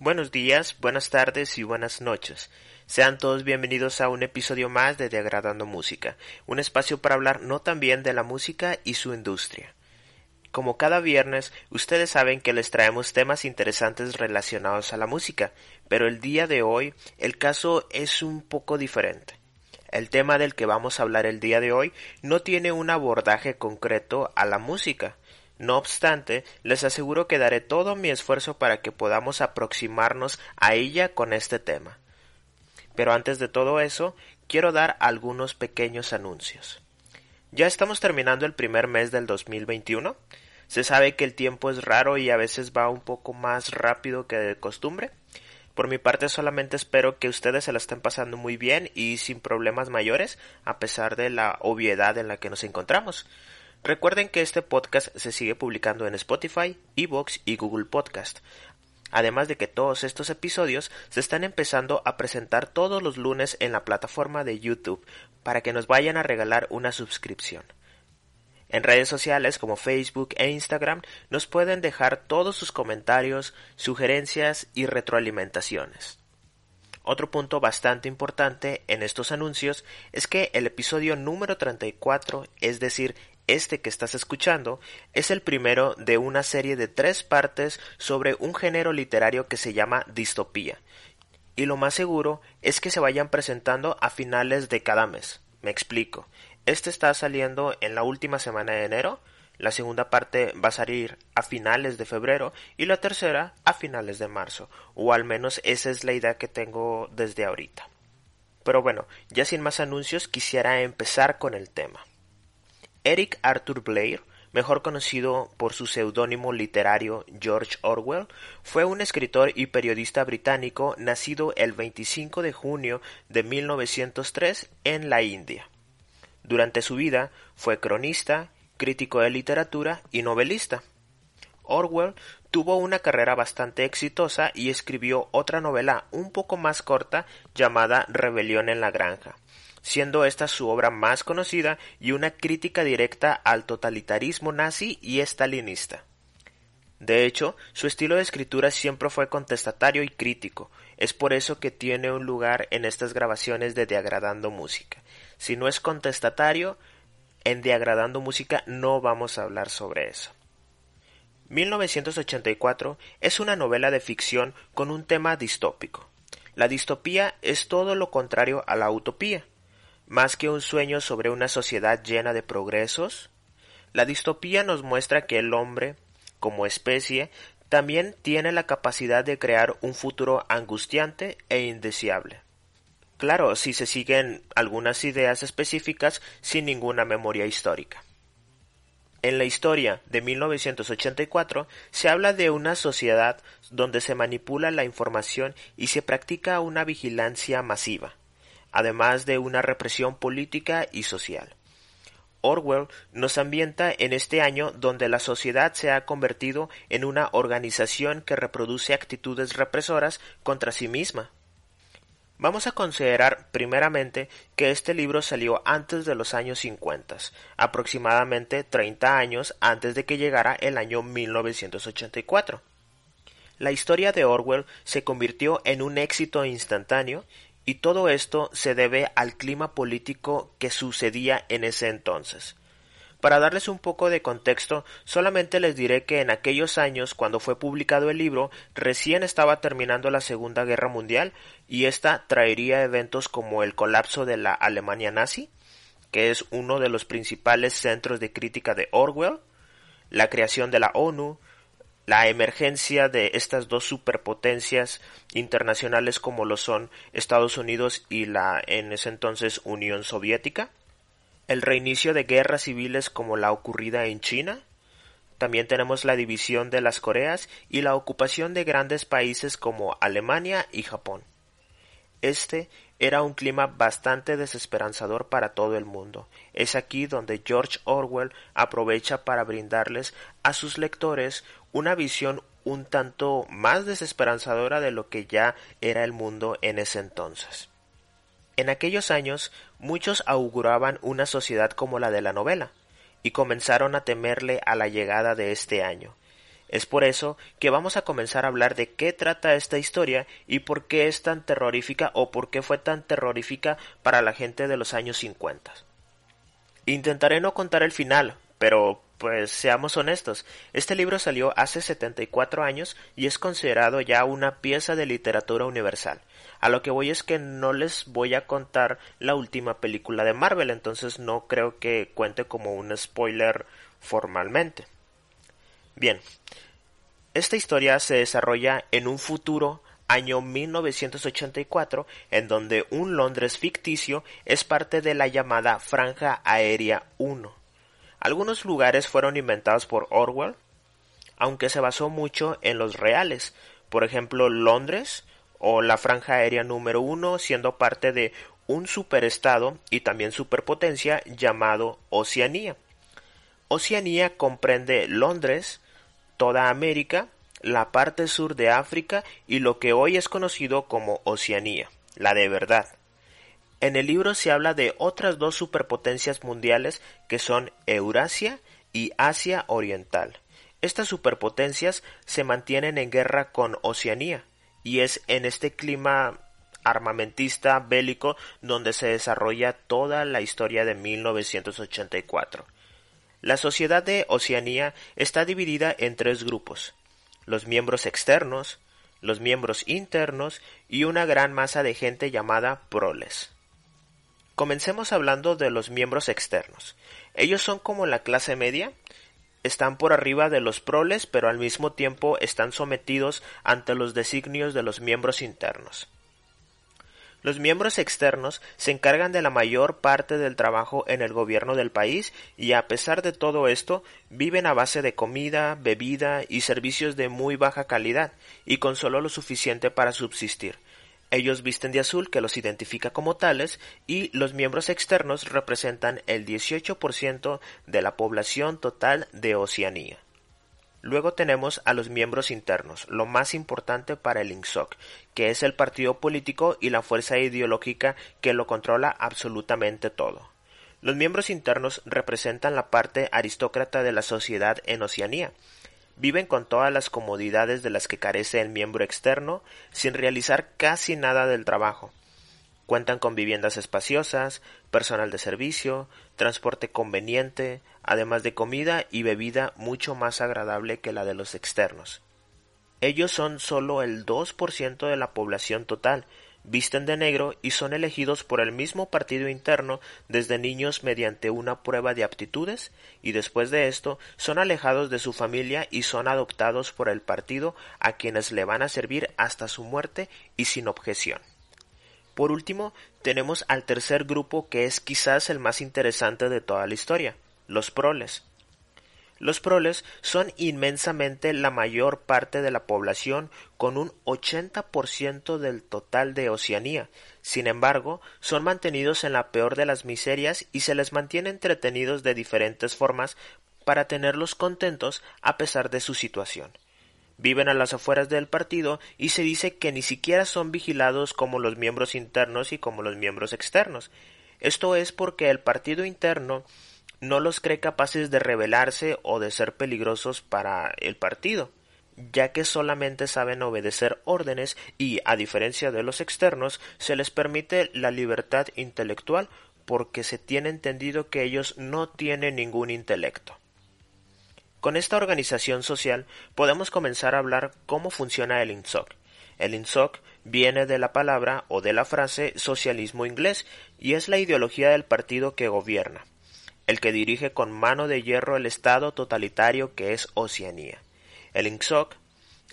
Buenos días, buenas tardes y buenas noches. Sean todos bienvenidos a un episodio más de Degradando Música, un espacio para hablar no también de la música y su industria. Como cada viernes, ustedes saben que les traemos temas interesantes relacionados a la música, pero el día de hoy el caso es un poco diferente. El tema del que vamos a hablar el día de hoy no tiene un abordaje concreto a la música, no obstante, les aseguro que daré todo mi esfuerzo para que podamos aproximarnos a ella con este tema. Pero antes de todo eso, quiero dar algunos pequeños anuncios. Ya estamos terminando el primer mes del 2021. Se sabe que el tiempo es raro y a veces va un poco más rápido que de costumbre. Por mi parte solamente espero que ustedes se la estén pasando muy bien y sin problemas mayores, a pesar de la obviedad en la que nos encontramos. Recuerden que este podcast se sigue publicando en Spotify, Evox y Google Podcast. Además de que todos estos episodios se están empezando a presentar todos los lunes en la plataforma de YouTube para que nos vayan a regalar una suscripción. En redes sociales como Facebook e Instagram nos pueden dejar todos sus comentarios, sugerencias y retroalimentaciones. Otro punto bastante importante en estos anuncios es que el episodio número 34, es decir, este que estás escuchando es el primero de una serie de tres partes sobre un género literario que se llama distopía. Y lo más seguro es que se vayan presentando a finales de cada mes. Me explico. Este está saliendo en la última semana de enero, la segunda parte va a salir a finales de febrero y la tercera a finales de marzo, o al menos esa es la idea que tengo desde ahorita. Pero bueno, ya sin más anuncios quisiera empezar con el tema. Eric Arthur Blair, mejor conocido por su seudónimo literario George Orwell, fue un escritor y periodista británico nacido el 25 de junio de 1903 en la India. Durante su vida fue cronista, crítico de literatura y novelista. Orwell tuvo una carrera bastante exitosa y escribió otra novela un poco más corta llamada Rebelión en la Granja, siendo esta su obra más conocida y una crítica directa al totalitarismo nazi y estalinista. De hecho, su estilo de escritura siempre fue contestatario y crítico, es por eso que tiene un lugar en estas grabaciones de Diagradando Música. Si no es contestatario, en Diagradando Música no vamos a hablar sobre eso. 1984 es una novela de ficción con un tema distópico. La distopía es todo lo contrario a la utopía. Más que un sueño sobre una sociedad llena de progresos, la distopía nos muestra que el hombre, como especie, también tiene la capacidad de crear un futuro angustiante e indeseable. Claro, si se siguen algunas ideas específicas sin ninguna memoria histórica. En la historia de 1984 se habla de una sociedad donde se manipula la información y se practica una vigilancia masiva además de una represión política y social. Orwell nos ambienta en este año donde la sociedad se ha convertido en una organización que reproduce actitudes represoras contra sí misma. Vamos a considerar primeramente que este libro salió antes de los años 50, aproximadamente 30 años antes de que llegara el año 1984. La historia de Orwell se convirtió en un éxito instantáneo y todo esto se debe al clima político que sucedía en ese entonces. Para darles un poco de contexto, solamente les diré que en aquellos años, cuando fue publicado el libro, recién estaba terminando la Segunda Guerra Mundial y ésta traería eventos como el colapso de la Alemania nazi, que es uno de los principales centros de crítica de Orwell, la creación de la ONU, la emergencia de estas dos superpotencias internacionales como lo son Estados Unidos y la en ese entonces Unión Soviética, el reinicio de guerras civiles como la ocurrida en China, también tenemos la división de las Coreas y la ocupación de grandes países como Alemania y Japón. Este era un clima bastante desesperanzador para todo el mundo. Es aquí donde George Orwell aprovecha para brindarles a sus lectores una visión un tanto más desesperanzadora de lo que ya era el mundo en ese entonces. En aquellos años muchos auguraban una sociedad como la de la novela, y comenzaron a temerle a la llegada de este año. Es por eso que vamos a comenzar a hablar de qué trata esta historia y por qué es tan terrorífica o por qué fue tan terrorífica para la gente de los años 50. Intentaré no contar el final, pero pues seamos honestos, este libro salió hace 74 años y es considerado ya una pieza de literatura universal. A lo que voy es que no les voy a contar la última película de Marvel, entonces no creo que cuente como un spoiler formalmente. Bien, esta historia se desarrolla en un futuro año 1984, en donde un Londres ficticio es parte de la llamada Franja Aérea 1. Algunos lugares fueron inventados por Orwell, aunque se basó mucho en los reales, por ejemplo Londres o la Franja Aérea número 1 siendo parte de un superestado y también superpotencia llamado Oceanía. Oceanía comprende Londres, toda América, la parte sur de África y lo que hoy es conocido como Oceanía, la de verdad. En el libro se habla de otras dos superpotencias mundiales que son Eurasia y Asia Oriental. Estas superpotencias se mantienen en guerra con Oceanía, y es en este clima armamentista bélico donde se desarrolla toda la historia de 1984. La sociedad de Oceanía está dividida en tres grupos, los miembros externos, los miembros internos y una gran masa de gente llamada proles. Comencemos hablando de los miembros externos. Ellos son como la clase media, están por arriba de los proles, pero al mismo tiempo están sometidos ante los designios de los miembros internos. Los miembros externos se encargan de la mayor parte del trabajo en el gobierno del país y a pesar de todo esto viven a base de comida, bebida y servicios de muy baja calidad y con solo lo suficiente para subsistir. Ellos visten de azul que los identifica como tales y los miembros externos representan el 18% de la población total de Oceanía. Luego tenemos a los miembros internos, lo más importante para el INSOC, que es el partido político y la fuerza ideológica que lo controla absolutamente todo. Los miembros internos representan la parte aristócrata de la sociedad en Oceanía. Viven con todas las comodidades de las que carece el miembro externo, sin realizar casi nada del trabajo. Cuentan con viviendas espaciosas, personal de servicio, transporte conveniente, además de comida y bebida mucho más agradable que la de los externos. Ellos son solo el 2% de la población total, visten de negro y son elegidos por el mismo partido interno desde niños mediante una prueba de aptitudes y después de esto son alejados de su familia y son adoptados por el partido a quienes le van a servir hasta su muerte y sin objeción. Por último, tenemos al tercer grupo que es quizás el más interesante de toda la historia, los proles. Los proles son inmensamente la mayor parte de la población con un 80% del total de Oceanía. Sin embargo, son mantenidos en la peor de las miserias y se les mantiene entretenidos de diferentes formas para tenerlos contentos a pesar de su situación viven a las afueras del partido y se dice que ni siquiera son vigilados como los miembros internos y como los miembros externos. Esto es porque el partido interno no los cree capaces de rebelarse o de ser peligrosos para el partido, ya que solamente saben obedecer órdenes y, a diferencia de los externos, se les permite la libertad intelectual porque se tiene entendido que ellos no tienen ningún intelecto. Con esta organización social podemos comenzar a hablar cómo funciona el INSOC. El INSOC viene de la palabra o de la frase socialismo inglés y es la ideología del partido que gobierna, el que dirige con mano de hierro el Estado totalitario que es Oceanía. El INSOC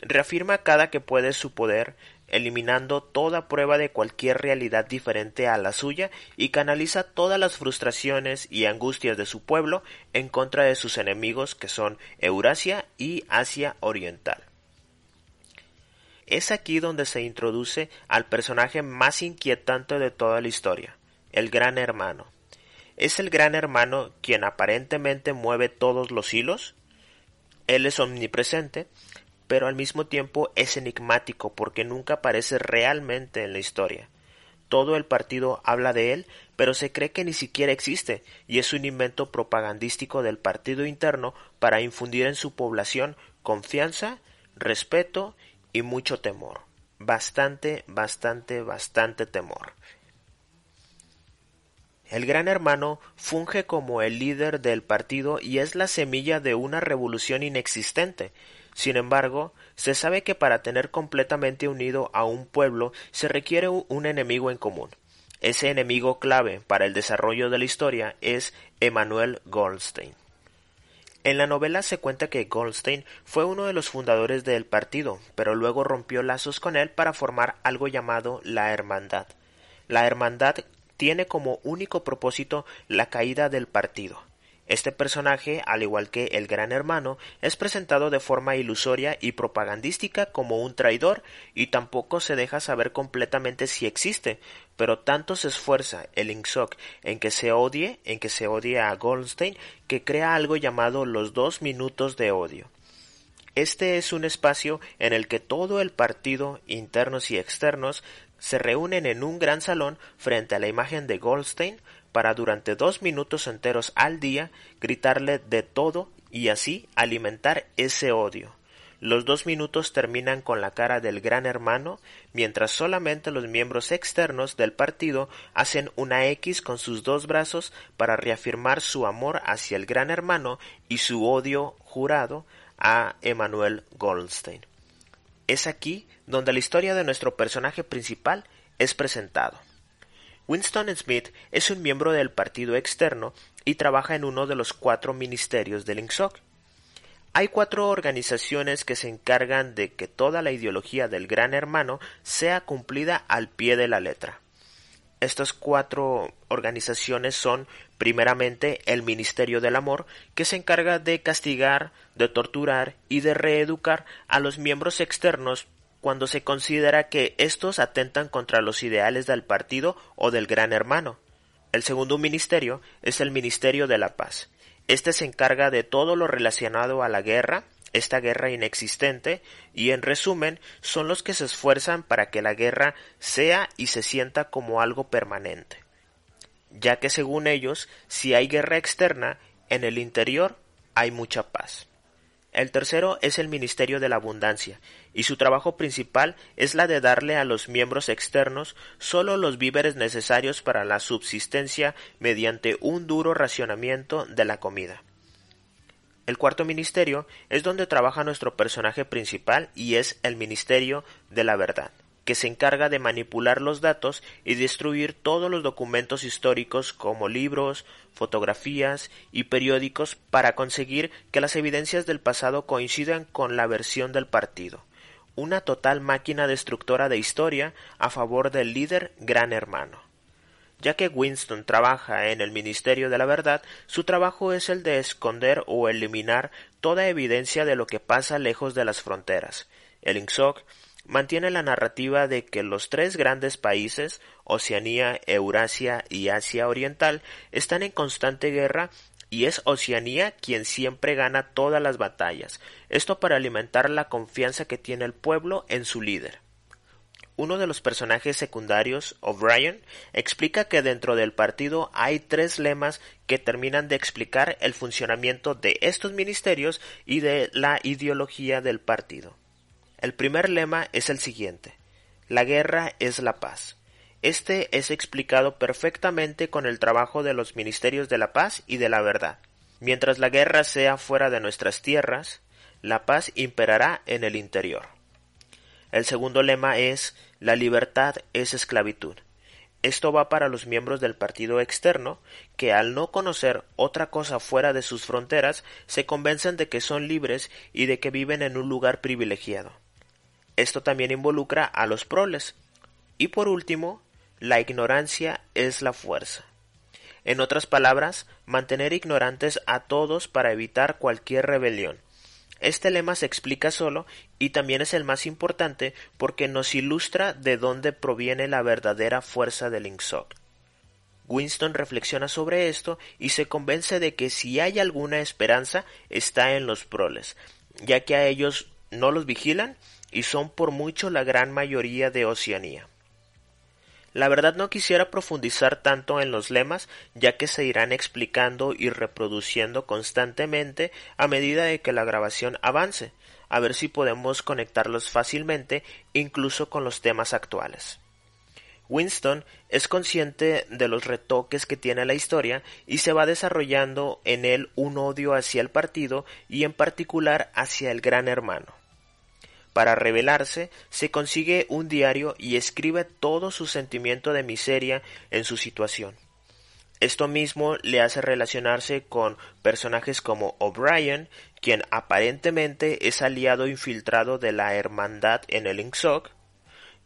reafirma cada que puede su poder eliminando toda prueba de cualquier realidad diferente a la suya y canaliza todas las frustraciones y angustias de su pueblo en contra de sus enemigos que son Eurasia y Asia Oriental. Es aquí donde se introduce al personaje más inquietante de toda la historia, el Gran Hermano. ¿Es el Gran Hermano quien aparentemente mueve todos los hilos? Él es omnipresente, pero al mismo tiempo es enigmático porque nunca aparece realmente en la historia. Todo el partido habla de él, pero se cree que ni siquiera existe, y es un invento propagandístico del partido interno para infundir en su población confianza, respeto y mucho temor. Bastante, bastante, bastante temor. El Gran Hermano funge como el líder del partido y es la semilla de una revolución inexistente. Sin embargo, se sabe que para tener completamente unido a un pueblo se requiere un enemigo en común. Ese enemigo clave para el desarrollo de la historia es Emanuel Goldstein. En la novela se cuenta que Goldstein fue uno de los fundadores del partido, pero luego rompió lazos con él para formar algo llamado la Hermandad. La Hermandad tiene como único propósito la caída del partido. Este personaje, al igual que el Gran Hermano, es presentado de forma ilusoria y propagandística como un traidor y tampoco se deja saber completamente si existe, pero tanto se esfuerza el Inksock en que se odie, en que se odie a Goldstein, que crea algo llamado los dos minutos de odio. Este es un espacio en el que todo el partido, internos y externos, se reúnen en un gran salón frente a la imagen de Goldstein para durante dos minutos enteros al día gritarle de todo y así alimentar ese odio. Los dos minutos terminan con la cara del gran hermano, mientras solamente los miembros externos del partido hacen una X con sus dos brazos para reafirmar su amor hacia el gran hermano y su odio jurado a Emanuel Goldstein. Es aquí donde la historia de nuestro personaje principal es presentado. Winston Smith es un miembro del partido externo y trabaja en uno de los cuatro ministerios del INSOC. Hay cuatro organizaciones que se encargan de que toda la ideología del Gran Hermano sea cumplida al pie de la letra. Estas cuatro organizaciones son primeramente el Ministerio del Amor, que se encarga de castigar, de torturar y de reeducar a los miembros externos cuando se considera que estos atentan contra los ideales del partido o del gran hermano. El segundo ministerio es el Ministerio de la Paz. Este se encarga de todo lo relacionado a la guerra, esta guerra inexistente, y en resumen son los que se esfuerzan para que la guerra sea y se sienta como algo permanente. Ya que según ellos, si hay guerra externa, en el interior hay mucha paz. El tercero es el Ministerio de la Abundancia, y su trabajo principal es la de darle a los miembros externos solo los víveres necesarios para la subsistencia mediante un duro racionamiento de la comida. El cuarto ministerio es donde trabaja nuestro personaje principal y es el Ministerio de la Verdad que se encarga de manipular los datos y destruir todos los documentos históricos como libros, fotografías y periódicos para conseguir que las evidencias del pasado coincidan con la versión del partido. Una total máquina destructora de historia a favor del líder Gran Hermano. Ya que Winston trabaja en el Ministerio de la Verdad, su trabajo es el de esconder o eliminar toda evidencia de lo que pasa lejos de las fronteras. El INSOC mantiene la narrativa de que los tres grandes países, Oceanía, Eurasia y Asia Oriental, están en constante guerra y es Oceanía quien siempre gana todas las batallas, esto para alimentar la confianza que tiene el pueblo en su líder. Uno de los personajes secundarios, O'Brien, explica que dentro del partido hay tres lemas que terminan de explicar el funcionamiento de estos ministerios y de la ideología del partido. El primer lema es el siguiente. La guerra es la paz. Este es explicado perfectamente con el trabajo de los ministerios de la paz y de la verdad. Mientras la guerra sea fuera de nuestras tierras, la paz imperará en el interior. El segundo lema es la libertad es esclavitud. Esto va para los miembros del partido externo que al no conocer otra cosa fuera de sus fronteras se convencen de que son libres y de que viven en un lugar privilegiado. Esto también involucra a los proles. Y por último, la ignorancia es la fuerza. En otras palabras, mantener ignorantes a todos para evitar cualquier rebelión. Este lema se explica solo y también es el más importante porque nos ilustra de dónde proviene la verdadera fuerza del Inksock. Winston reflexiona sobre esto y se convence de que si hay alguna esperanza está en los proles, ya que a ellos no los vigilan y son por mucho la gran mayoría de Oceanía. La verdad no quisiera profundizar tanto en los lemas, ya que se irán explicando y reproduciendo constantemente a medida de que la grabación avance, a ver si podemos conectarlos fácilmente incluso con los temas actuales. Winston es consciente de los retoques que tiene la historia y se va desarrollando en él un odio hacia el partido y en particular hacia el gran hermano. Para rebelarse, se consigue un diario y escribe todo su sentimiento de miseria en su situación. Esto mismo le hace relacionarse con personajes como O'Brien, quien aparentemente es aliado infiltrado de la hermandad en el Inksok,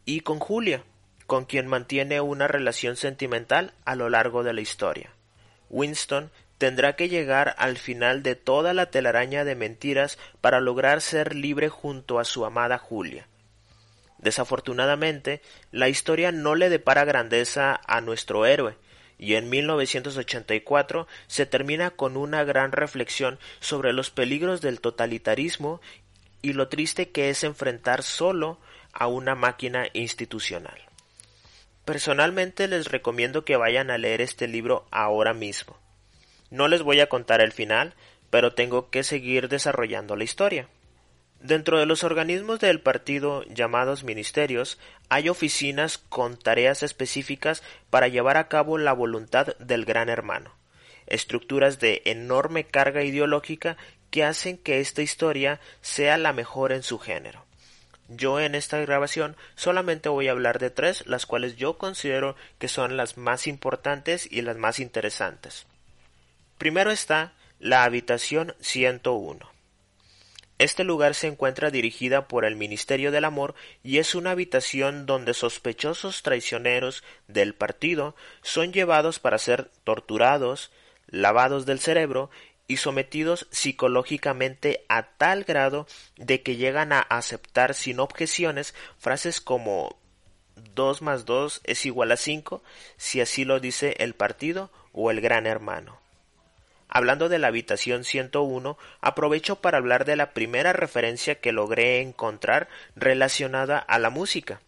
y con Julia, con quien mantiene una relación sentimental a lo largo de la historia. Winston tendrá que llegar al final de toda la telaraña de mentiras para lograr ser libre junto a su amada Julia. Desafortunadamente, la historia no le depara grandeza a nuestro héroe, y en 1984 se termina con una gran reflexión sobre los peligros del totalitarismo y lo triste que es enfrentar solo a una máquina institucional. Personalmente les recomiendo que vayan a leer este libro ahora mismo. No les voy a contar el final, pero tengo que seguir desarrollando la historia. Dentro de los organismos del partido llamados ministerios hay oficinas con tareas específicas para llevar a cabo la voluntad del gran hermano, estructuras de enorme carga ideológica que hacen que esta historia sea la mejor en su género. Yo en esta grabación solamente voy a hablar de tres, las cuales yo considero que son las más importantes y las más interesantes. Primero está la habitación 101. Este lugar se encuentra dirigida por el Ministerio del Amor y es una habitación donde sospechosos traicioneros del partido son llevados para ser torturados, lavados del cerebro y sometidos psicológicamente a tal grado de que llegan a aceptar sin objeciones frases como dos más dos es igual a cinco si así lo dice el partido o el gran hermano. Hablando de la habitación 101, aprovecho para hablar de la primera referencia que logré encontrar relacionada a la música.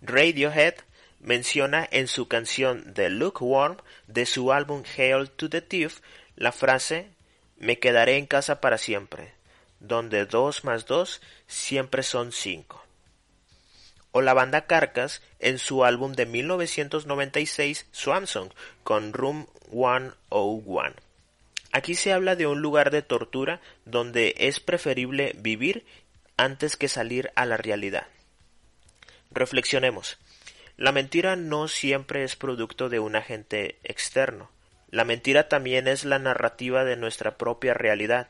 Radiohead menciona en su canción The Lukewarm de su álbum Hail to the Thief la frase Me quedaré en casa para siempre, donde dos más dos siempre son cinco. O la banda Carcas en su álbum de 1996 Swansong con Room 101. Aquí se habla de un lugar de tortura donde es preferible vivir antes que salir a la realidad. Reflexionemos. La mentira no siempre es producto de un agente externo. La mentira también es la narrativa de nuestra propia realidad.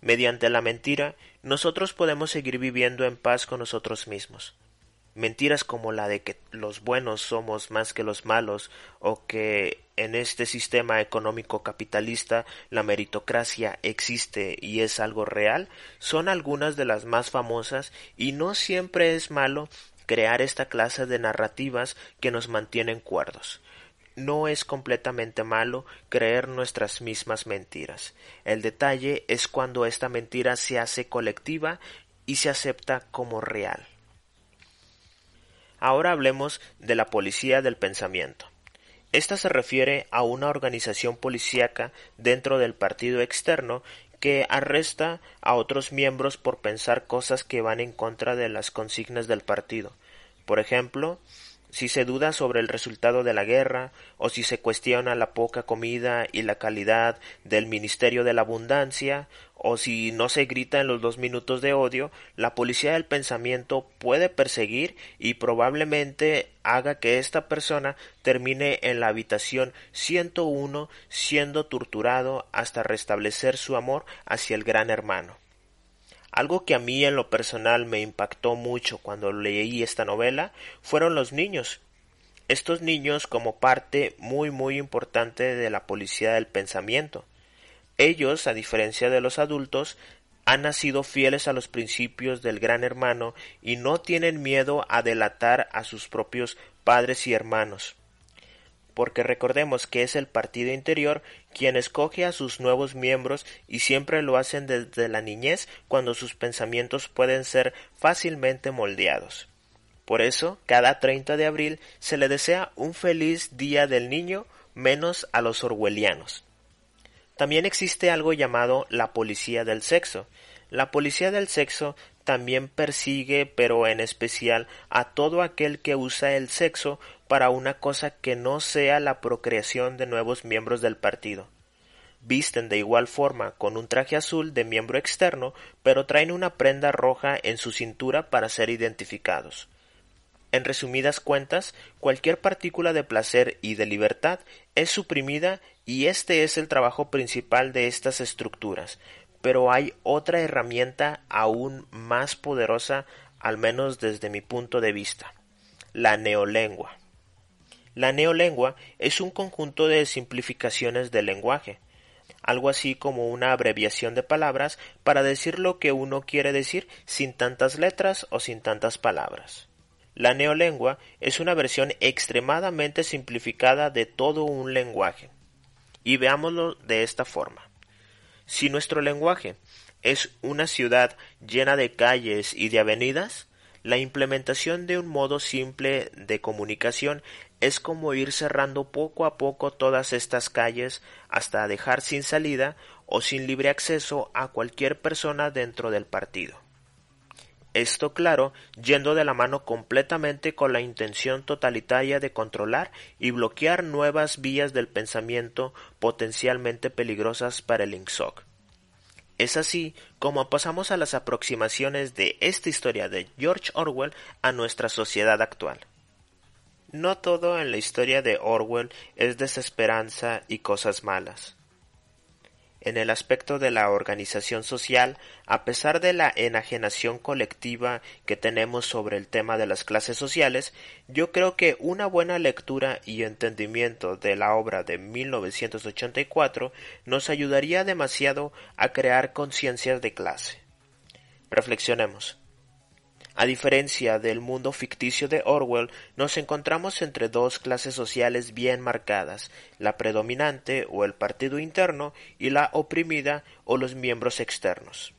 Mediante la mentira, nosotros podemos seguir viviendo en paz con nosotros mismos. Mentiras como la de que los buenos somos más que los malos o que en este sistema económico capitalista la meritocracia existe y es algo real son algunas de las más famosas y no siempre es malo crear esta clase de narrativas que nos mantienen cuerdos no es completamente malo creer nuestras mismas mentiras. El detalle es cuando esta mentira se hace colectiva y se acepta como real. Ahora hablemos de la policía del pensamiento. Esta se refiere a una organización policíaca dentro del partido externo que arresta a otros miembros por pensar cosas que van en contra de las consignas del partido. Por ejemplo, si se duda sobre el resultado de la guerra, o si se cuestiona la poca comida y la calidad del Ministerio de la Abundancia, o si no se grita en los dos minutos de odio, la policía del pensamiento puede perseguir y probablemente haga que esta persona termine en la habitación 101 siendo torturado hasta restablecer su amor hacia el gran hermano. Algo que a mí en lo personal me impactó mucho cuando leí esta novela fueron los niños. Estos niños como parte muy muy importante de la policía del pensamiento. Ellos, a diferencia de los adultos, han nacido fieles a los principios del gran hermano y no tienen miedo a delatar a sus propios padres y hermanos porque recordemos que es el partido interior quien escoge a sus nuevos miembros y siempre lo hacen desde la niñez cuando sus pensamientos pueden ser fácilmente moldeados. Por eso, cada 30 de abril se le desea un feliz día del niño menos a los orwellianos. También existe algo llamado la policía del sexo. La policía del sexo también persigue, pero en especial, a todo aquel que usa el sexo para una cosa que no sea la procreación de nuevos miembros del partido. Visten de igual forma con un traje azul de miembro externo, pero traen una prenda roja en su cintura para ser identificados. En resumidas cuentas, cualquier partícula de placer y de libertad es suprimida y este es el trabajo principal de estas estructuras. Pero hay otra herramienta aún más poderosa, al menos desde mi punto de vista, la neolengua. La neolengua es un conjunto de simplificaciones del lenguaje, algo así como una abreviación de palabras para decir lo que uno quiere decir sin tantas letras o sin tantas palabras. La neolengua es una versión extremadamente simplificada de todo un lenguaje. Y veámoslo de esta forma. Si nuestro lenguaje es una ciudad llena de calles y de avenidas, la implementación de un modo simple de comunicación es como ir cerrando poco a poco todas estas calles hasta dejar sin salida o sin libre acceso a cualquier persona dentro del partido. Esto, claro, yendo de la mano completamente con la intención totalitaria de controlar y bloquear nuevas vías del pensamiento potencialmente peligrosas para el. Es así como pasamos a las aproximaciones de esta historia de George Orwell a nuestra sociedad actual. No todo en la historia de Orwell es desesperanza y cosas malas. En el aspecto de la organización social, a pesar de la enajenación colectiva que tenemos sobre el tema de las clases sociales, yo creo que una buena lectura y entendimiento de la obra de 1984 nos ayudaría demasiado a crear conciencias de clase. Reflexionemos. A diferencia del mundo ficticio de Orwell, nos encontramos entre dos clases sociales bien marcadas, la predominante o el partido interno y la oprimida o los miembros externos.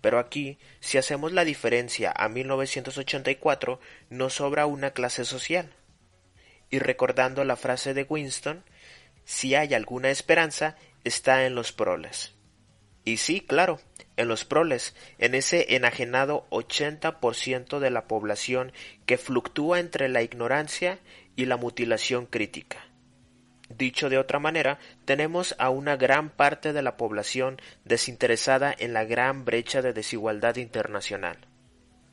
Pero aquí, si hacemos la diferencia a 1984, nos sobra una clase social. Y recordando la frase de Winston, si hay alguna esperanza, está en los proles. Y sí, claro, en los proles, en ese enajenado 80% de la población que fluctúa entre la ignorancia y la mutilación crítica. Dicho de otra manera, tenemos a una gran parte de la población desinteresada en la gran brecha de desigualdad internacional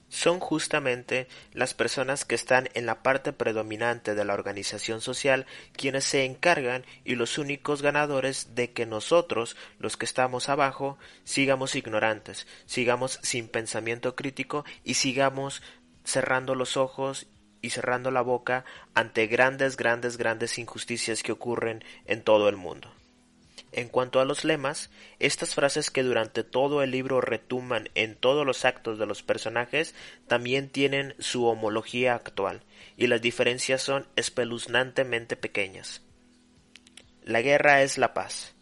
son justamente las personas que están en la parte predominante de la organización social quienes se encargan y los únicos ganadores de que nosotros, los que estamos abajo, sigamos ignorantes, sigamos sin pensamiento crítico y sigamos cerrando los ojos y cerrando la boca ante grandes, grandes, grandes injusticias que ocurren en todo el mundo. En cuanto a los lemas, estas frases que durante todo el libro retuman en todos los actos de los personajes también tienen su homología actual, y las diferencias son espeluznantemente pequeñas. La guerra es la paz.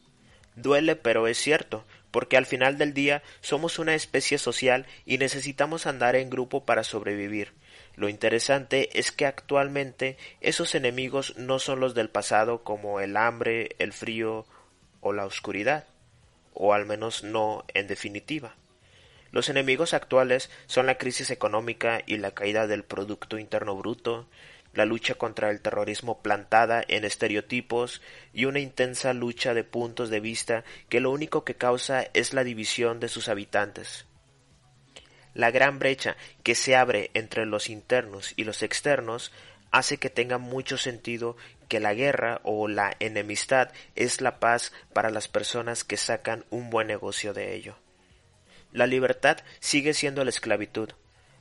Duele, pero es cierto, porque al final del día somos una especie social y necesitamos andar en grupo para sobrevivir. Lo interesante es que actualmente esos enemigos no son los del pasado como el hambre, el frío o la oscuridad, o al menos no en definitiva. Los enemigos actuales son la crisis económica y la caída del Producto Interno Bruto, la lucha contra el terrorismo plantada en estereotipos y una intensa lucha de puntos de vista que lo único que causa es la división de sus habitantes. La gran brecha que se abre entre los internos y los externos hace que tenga mucho sentido que la guerra o la enemistad es la paz para las personas que sacan un buen negocio de ello. La libertad sigue siendo la esclavitud.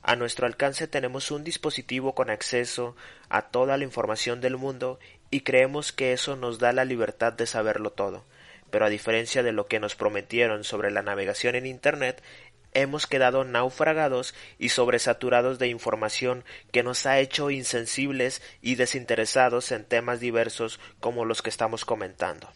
A nuestro alcance tenemos un dispositivo con acceso a toda la información del mundo y creemos que eso nos da la libertad de saberlo todo. Pero a diferencia de lo que nos prometieron sobre la navegación en Internet, hemos quedado naufragados y sobresaturados de información que nos ha hecho insensibles y desinteresados en temas diversos como los que estamos comentando.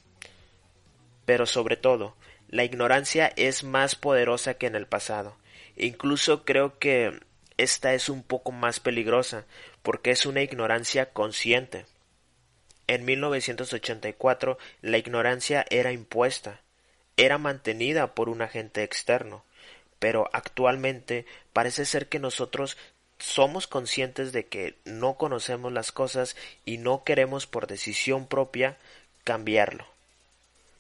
Pero sobre todo, la ignorancia es más poderosa que en el pasado. Incluso creo que esta es un poco más peligrosa, porque es una ignorancia consciente. En 1984 la ignorancia era impuesta, era mantenida por un agente externo, pero actualmente parece ser que nosotros somos conscientes de que no conocemos las cosas y no queremos por decisión propia cambiarlo.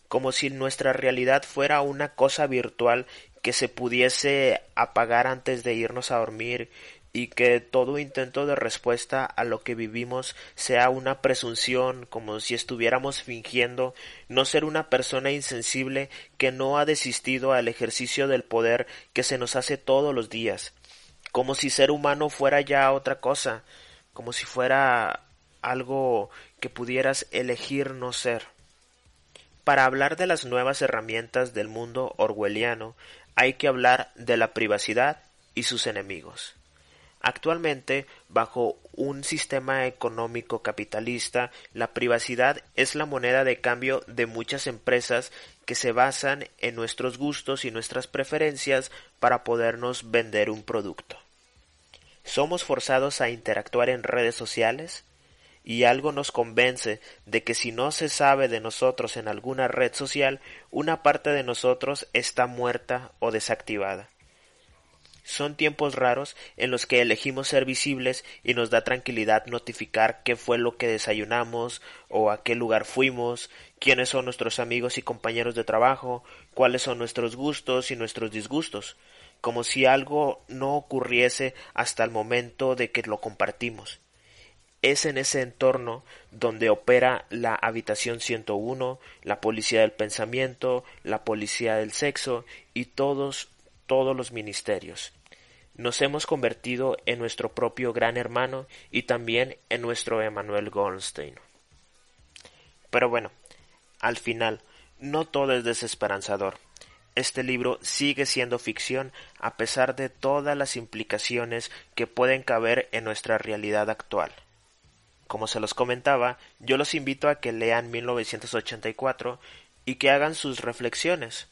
Como si nuestra realidad fuera una cosa virtual que se pudiese apagar antes de irnos a dormir y que todo intento de respuesta a lo que vivimos sea una presunción como si estuviéramos fingiendo no ser una persona insensible que no ha desistido al ejercicio del poder que se nos hace todos los días, como si ser humano fuera ya otra cosa, como si fuera algo que pudieras elegir no ser. Para hablar de las nuevas herramientas del mundo orwelliano hay que hablar de la privacidad y sus enemigos. Actualmente, bajo un sistema económico capitalista, la privacidad es la moneda de cambio de muchas empresas que se basan en nuestros gustos y nuestras preferencias para podernos vender un producto. Somos forzados a interactuar en redes sociales y algo nos convence de que si no se sabe de nosotros en alguna red social, una parte de nosotros está muerta o desactivada. Son tiempos raros en los que elegimos ser visibles y nos da tranquilidad notificar qué fue lo que desayunamos o a qué lugar fuimos, quiénes son nuestros amigos y compañeros de trabajo, cuáles son nuestros gustos y nuestros disgustos, como si algo no ocurriese hasta el momento de que lo compartimos. Es en ese entorno donde opera la habitación 101, la policía del pensamiento, la policía del sexo y todos todos los ministerios. Nos hemos convertido en nuestro propio gran hermano y también en nuestro Emanuel Goldstein. Pero bueno, al final, no todo es desesperanzador. Este libro sigue siendo ficción a pesar de todas las implicaciones que pueden caber en nuestra realidad actual. Como se los comentaba, yo los invito a que lean 1984 y que hagan sus reflexiones.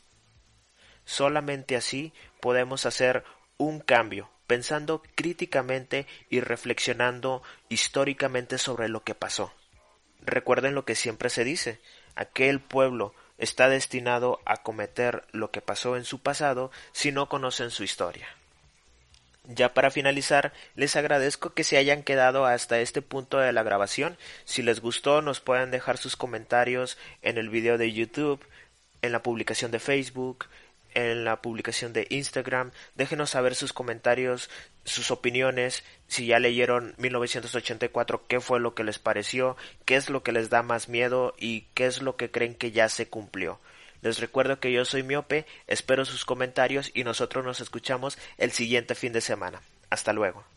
Solamente así podemos hacer un cambio, pensando críticamente y reflexionando históricamente sobre lo que pasó. Recuerden lo que siempre se dice, aquel pueblo está destinado a cometer lo que pasó en su pasado si no conocen su historia. Ya para finalizar, les agradezco que se hayan quedado hasta este punto de la grabación. Si les gustó, nos pueden dejar sus comentarios en el video de YouTube, en la publicación de Facebook, en la publicación de Instagram. Déjenos saber sus comentarios, sus opiniones, si ya leyeron 1984, qué fue lo que les pareció, qué es lo que les da más miedo y qué es lo que creen que ya se cumplió. Les recuerdo que yo soy miope, espero sus comentarios y nosotros nos escuchamos el siguiente fin de semana. Hasta luego.